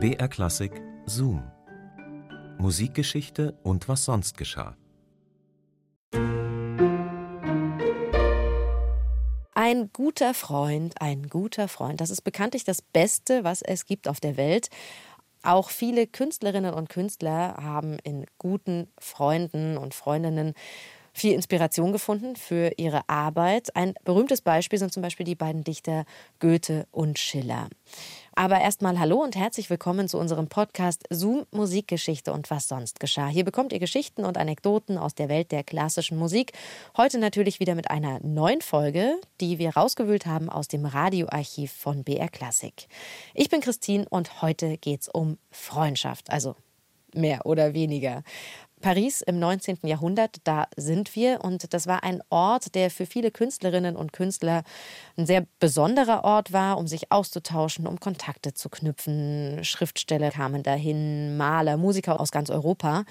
BR Klassik Zoom. Musikgeschichte und was sonst geschah. Ein guter Freund, ein guter Freund, das ist bekanntlich das Beste, was es gibt auf der Welt. Auch viele Künstlerinnen und Künstler haben in guten Freunden und Freundinnen viel Inspiration gefunden für ihre Arbeit. Ein berühmtes Beispiel sind zum Beispiel die beiden Dichter Goethe und Schiller. Aber erstmal hallo und herzlich willkommen zu unserem Podcast Zoom Musikgeschichte und was sonst geschah. Hier bekommt ihr Geschichten und Anekdoten aus der Welt der klassischen Musik. Heute natürlich wieder mit einer neuen Folge, die wir rausgewühlt haben aus dem Radioarchiv von BR Classic. Ich bin Christine und heute geht's um Freundschaft, also mehr oder weniger. Paris im 19. Jahrhundert, da sind wir. Und das war ein Ort, der für viele Künstlerinnen und Künstler ein sehr besonderer Ort war, um sich auszutauschen, um Kontakte zu knüpfen. Schriftsteller kamen dahin, Maler, Musiker aus ganz Europa.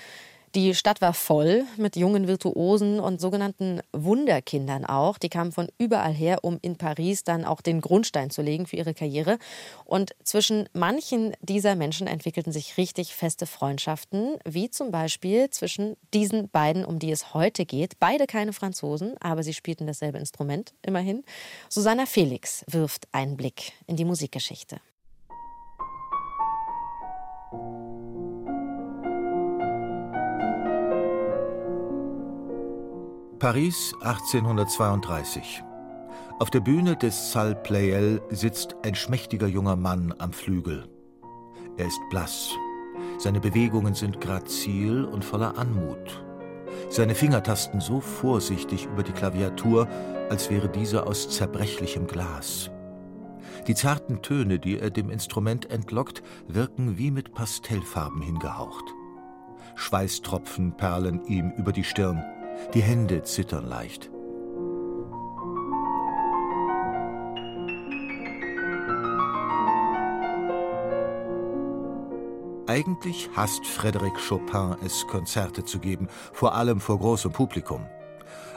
Die Stadt war voll mit jungen Virtuosen und sogenannten Wunderkindern auch. Die kamen von überall her, um in Paris dann auch den Grundstein zu legen für ihre Karriere. Und zwischen manchen dieser Menschen entwickelten sich richtig feste Freundschaften, wie zum Beispiel zwischen diesen beiden, um die es heute geht. Beide keine Franzosen, aber sie spielten dasselbe Instrument, immerhin. Susanna Felix wirft einen Blick in die Musikgeschichte. Paris 1832. Auf der Bühne des Salle Pleyel sitzt ein schmächtiger junger Mann am Flügel. Er ist blass. Seine Bewegungen sind grazil und voller Anmut. Seine Finger tasten so vorsichtig über die Klaviatur, als wäre diese aus zerbrechlichem Glas. Die zarten Töne, die er dem Instrument entlockt, wirken wie mit Pastellfarben hingehaucht. Schweißtropfen perlen ihm über die Stirn. Die Hände zittern leicht. Eigentlich hasst Frédéric Chopin es, Konzerte zu geben, vor allem vor großem Publikum.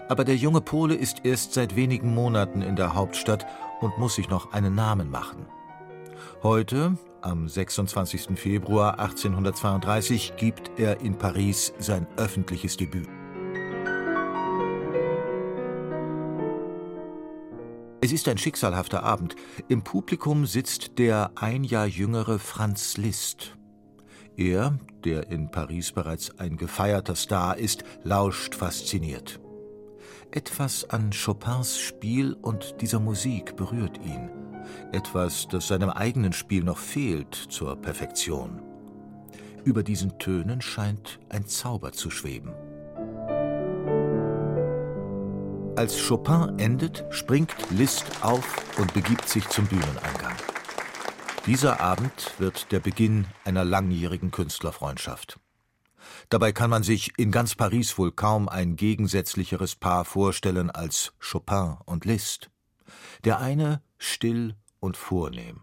Aber der junge Pole ist erst seit wenigen Monaten in der Hauptstadt und muss sich noch einen Namen machen. Heute, am 26. Februar 1832, gibt er in Paris sein öffentliches Debüt. Es ist ein schicksalhafter Abend. Im Publikum sitzt der ein Jahr jüngere Franz Liszt. Er, der in Paris bereits ein gefeierter Star ist, lauscht fasziniert. Etwas an Chopins Spiel und dieser Musik berührt ihn. Etwas, das seinem eigenen Spiel noch fehlt zur Perfektion. Über diesen Tönen scheint ein Zauber zu schweben. Als Chopin endet, springt Liszt auf und begibt sich zum Bühneneingang. Dieser Abend wird der Beginn einer langjährigen Künstlerfreundschaft. Dabei kann man sich in ganz Paris wohl kaum ein gegensätzlicheres Paar vorstellen als Chopin und Liszt. Der eine still und vornehm,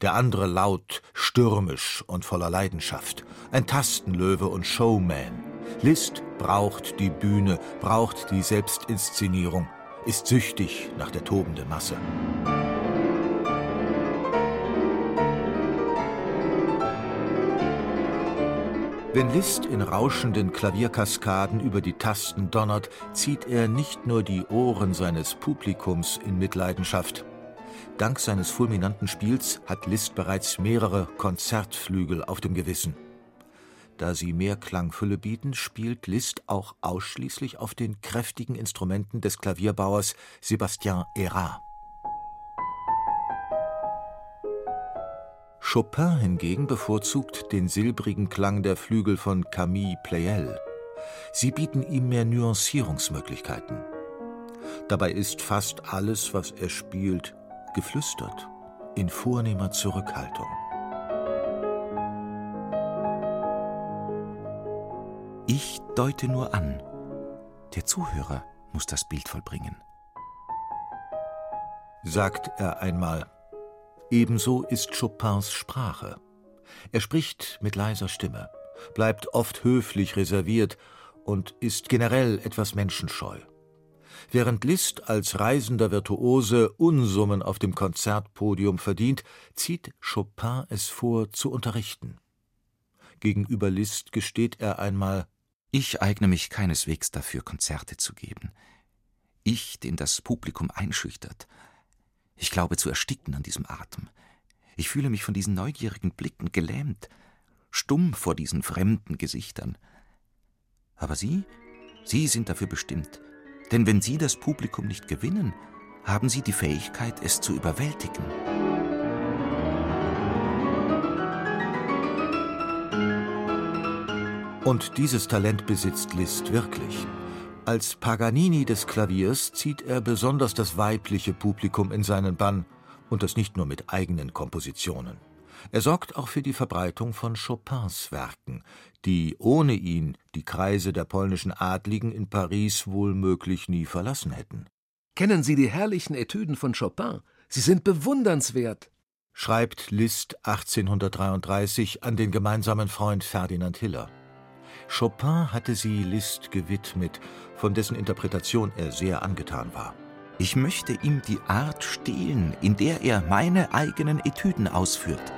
der andere laut, stürmisch und voller Leidenschaft, ein Tastenlöwe und Showman, Liszt braucht die Bühne, braucht die Selbstinszenierung, ist süchtig nach der tobenden Masse. Wenn Liszt in rauschenden Klavierkaskaden über die Tasten donnert, zieht er nicht nur die Ohren seines Publikums in Mitleidenschaft. Dank seines fulminanten Spiels hat Liszt bereits mehrere Konzertflügel auf dem Gewissen. Da sie mehr Klangfülle bieten, spielt Liszt auch ausschließlich auf den kräftigen Instrumenten des Klavierbauers Sébastien Hérat. Chopin hingegen bevorzugt den silbrigen Klang der Flügel von Camille Pleyel. Sie bieten ihm mehr Nuancierungsmöglichkeiten. Dabei ist fast alles, was er spielt, geflüstert, in vornehmer Zurückhaltung. Deute nur an. Der Zuhörer muss das Bild vollbringen. Sagt er einmal. Ebenso ist Chopins Sprache. Er spricht mit leiser Stimme, bleibt oft höflich reserviert und ist generell etwas menschenscheu. Während Liszt als reisender Virtuose Unsummen auf dem Konzertpodium verdient, zieht Chopin es vor, zu unterrichten. Gegenüber Liszt gesteht er einmal Ich eigne mich keineswegs dafür, Konzerte zu geben. Ich, den das Publikum einschüchtert. Ich glaube zu ersticken an diesem Atem. Ich fühle mich von diesen neugierigen Blicken gelähmt, stumm vor diesen fremden Gesichtern. Aber Sie, Sie sind dafür bestimmt. Denn wenn Sie das Publikum nicht gewinnen, haben Sie die Fähigkeit, es zu überwältigen. Und dieses Talent besitzt Liszt wirklich. Als Paganini des Klaviers zieht er besonders das weibliche Publikum in seinen Bann, und das nicht nur mit eigenen Kompositionen. Er sorgt auch für die Verbreitung von Chopins Werken, die ohne ihn die Kreise der polnischen Adligen in Paris wohl möglich nie verlassen hätten. Kennen Sie die herrlichen Etüden von Chopin? Sie sind bewundernswert, schreibt Liszt 1833 an den gemeinsamen Freund Ferdinand Hiller. Chopin hatte sie Liszt gewidmet, von dessen Interpretation er sehr angetan war. Ich möchte ihm die Art stehlen, in der er meine eigenen Etüden ausführt.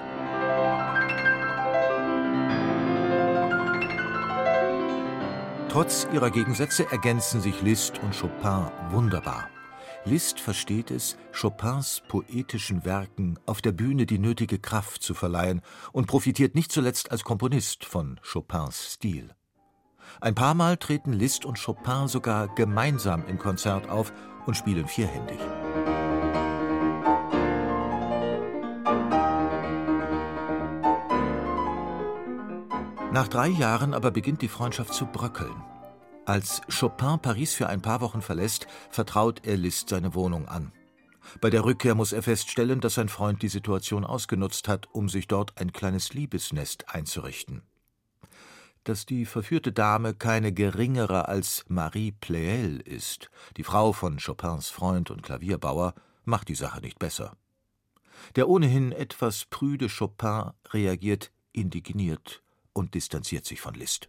Trotz ihrer Gegensätze ergänzen sich Liszt und Chopin wunderbar. Liszt versteht es, Chopins poetischen Werken auf der Bühne die nötige Kraft zu verleihen und profitiert nicht zuletzt als Komponist von Chopins Stil. Ein paar Mal treten Liszt und Chopin sogar gemeinsam im Konzert auf und spielen vierhändig. Nach drei Jahren aber beginnt die Freundschaft zu bröckeln. Als Chopin Paris für ein paar Wochen verlässt, vertraut er Liszt seine Wohnung an. Bei der Rückkehr muss er feststellen, dass sein Freund die Situation ausgenutzt hat, um sich dort ein kleines Liebesnest einzurichten dass die verführte Dame keine geringere als Marie Pleyel ist, die Frau von Chopins Freund und Klavierbauer, macht die Sache nicht besser. Der ohnehin etwas prüde Chopin reagiert indigniert und distanziert sich von Liszt.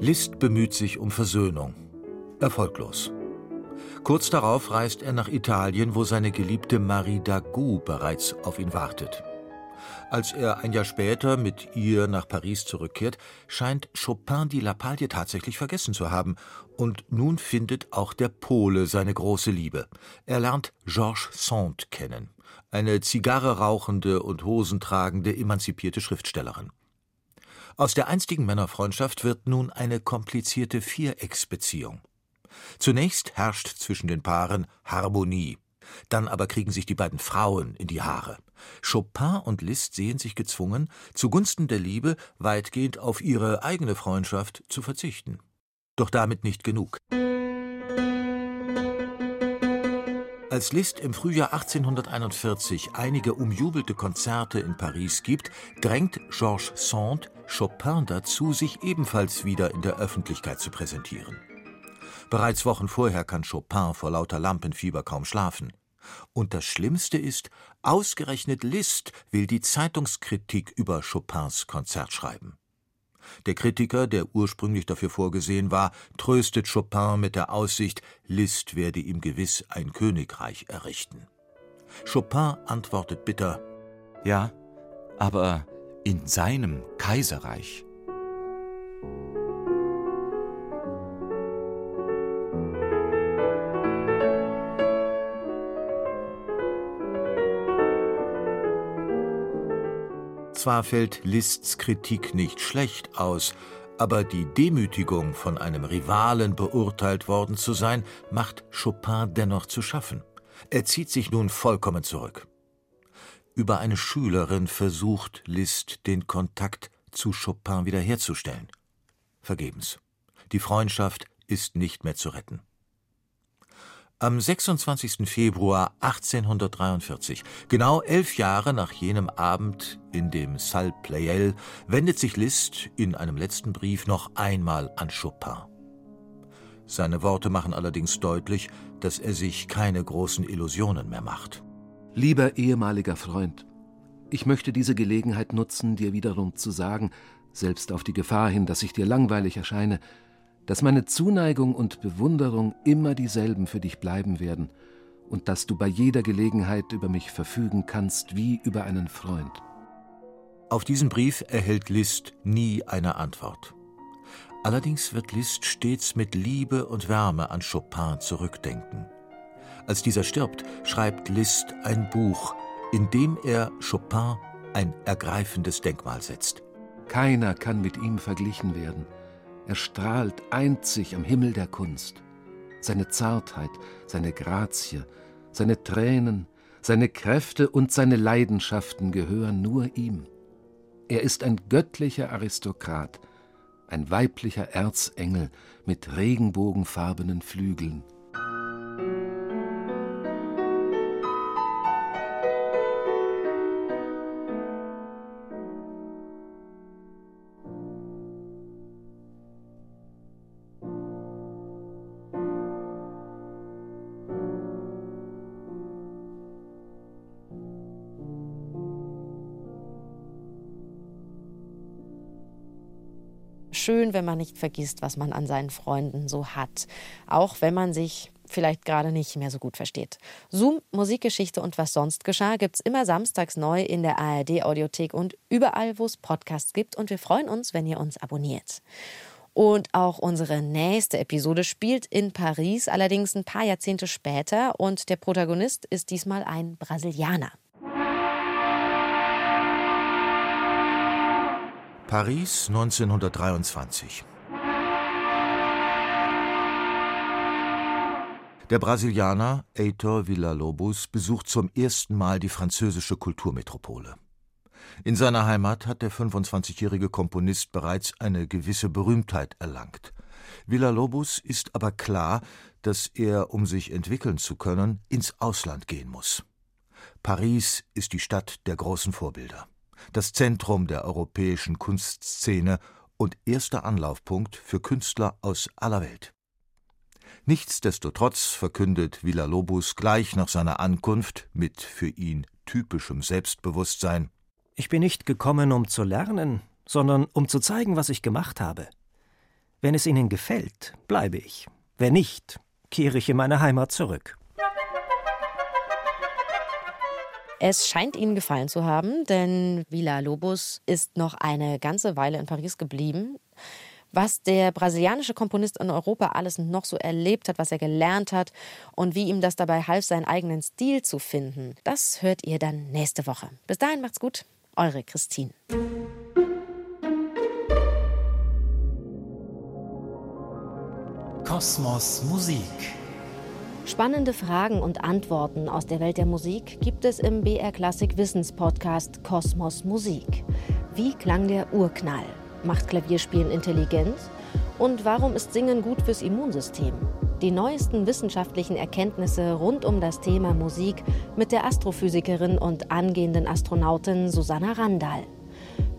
Liszt bemüht sich um Versöhnung. Erfolglos. Kurz darauf reist er nach Italien, wo seine geliebte Marie Dagout bereits auf ihn wartet. Als er ein Jahr später mit ihr nach Paris zurückkehrt, scheint Chopin die Lappalie tatsächlich vergessen zu haben. Und nun findet auch der Pole seine große Liebe. Er lernt Georges Sand kennen, eine Zigarre rauchende und hosentragende emanzipierte Schriftstellerin. Aus der einstigen Männerfreundschaft wird nun eine komplizierte Vierecksbeziehung. Zunächst herrscht zwischen den Paaren Harmonie. Dann aber kriegen sich die beiden Frauen in die Haare. Chopin und Liszt sehen sich gezwungen, zugunsten der Liebe weitgehend auf ihre eigene Freundschaft zu verzichten. Doch damit nicht genug. Als Liszt im Frühjahr 1841 einige umjubelte Konzerte in Paris gibt, drängt Georges Sand Chopin dazu, sich ebenfalls wieder in der Öffentlichkeit zu präsentieren. Bereits Wochen vorher kann Chopin vor lauter Lampenfieber kaum schlafen. Und das Schlimmste ist, ausgerechnet Liszt will die Zeitungskritik über Chopins Konzert schreiben. Der Kritiker, der ursprünglich dafür vorgesehen war, tröstet Chopin mit der Aussicht, Liszt werde ihm gewiss ein Königreich errichten. Chopin antwortet bitter Ja, aber in seinem Kaiserreich. Zwar fällt Liszts Kritik nicht schlecht aus, aber die Demütigung, von einem Rivalen beurteilt worden zu sein, macht Chopin dennoch zu schaffen. Er zieht sich nun vollkommen zurück. Über eine Schülerin versucht Liszt, den Kontakt zu Chopin wiederherzustellen. Vergebens. Die Freundschaft ist nicht mehr zu retten. Am 26. Februar 1843, genau elf Jahre nach jenem Abend in dem Salle Pleyel, wendet sich Liszt in einem letzten Brief noch einmal an Chopin. Seine Worte machen allerdings deutlich, dass er sich keine großen Illusionen mehr macht. Lieber ehemaliger Freund, Ich möchte diese Gelegenheit nutzen, dir wiederum zu sagen, selbst auf die Gefahr hin, dass ich dir langweilig erscheine, dass meine Zuneigung und Bewunderung immer dieselben für dich bleiben werden und dass du bei jeder Gelegenheit über mich verfügen kannst wie über einen Freund. Auf diesen Brief erhält Liszt nie eine Antwort. Allerdings wird Liszt stets mit Liebe und Wärme an Chopin zurückdenken. Als dieser stirbt, schreibt Liszt ein Buch, in dem er Chopin ein ergreifendes Denkmal setzt. Keiner kann mit ihm verglichen werden. Er strahlt einzig am Himmel der Kunst. Seine Zartheit, seine Grazie, seine Tränen, seine Kräfte und seine Leidenschaften gehören nur ihm. Er ist ein göttlicher Aristokrat, ein weiblicher Erzengel mit regenbogenfarbenen Flügeln. Schön, wenn man nicht vergisst, was man an seinen Freunden so hat. Auch wenn man sich vielleicht gerade nicht mehr so gut versteht. Zoom, Musikgeschichte und was sonst geschah, gibt es immer samstags neu in der ARD-Audiothek und überall, wo es Podcasts gibt. Und wir freuen uns, wenn ihr uns abonniert. Und auch unsere nächste Episode spielt in Paris, allerdings ein paar Jahrzehnte später. Und der Protagonist ist diesmal ein Brasilianer. Paris 1923. Der Brasilianer Heitor Villa-Lobos besucht zum ersten Mal die französische Kulturmetropole. In seiner Heimat hat der 25-jährige Komponist bereits eine gewisse Berühmtheit erlangt. Villa-Lobos ist aber klar, dass er, um sich entwickeln zu können, ins Ausland gehen muss. Paris ist die Stadt der großen Vorbilder das Zentrum der europäischen Kunstszene und erster Anlaufpunkt für Künstler aus aller Welt. Nichtsdestotrotz verkündet Villa-Lobos gleich nach seiner Ankunft mit für ihn typischem Selbstbewusstsein Ich bin nicht gekommen, um zu lernen, sondern um zu zeigen, was ich gemacht habe. Wenn es Ihnen gefällt, bleibe ich. Wenn nicht, kehre ich in meine Heimat zurück. Es scheint Ihnen gefallen zu haben, denn Villa Lobos ist noch eine ganze Weile in Paris geblieben. Was der brasilianische Komponist in Europa alles noch so erlebt hat, was er gelernt hat und wie ihm das dabei half, seinen eigenen Stil zu finden, das hört ihr dann nächste Woche. Bis dahin macht's gut, eure Christine. Kosmos Musik Spannende Fragen und Antworten aus der Welt der Musik gibt es im BR Klassik Wissenspodcast Kosmos Musik. Wie klang der Urknall? Macht Klavierspielen intelligent? Und warum ist Singen gut fürs Immunsystem? Die neuesten wissenschaftlichen Erkenntnisse rund um das Thema Musik mit der Astrophysikerin und angehenden Astronautin Susanna Randall.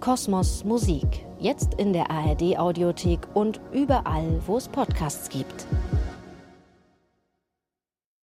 Kosmos Musik, jetzt in der ARD Audiothek und überall, wo es Podcasts gibt.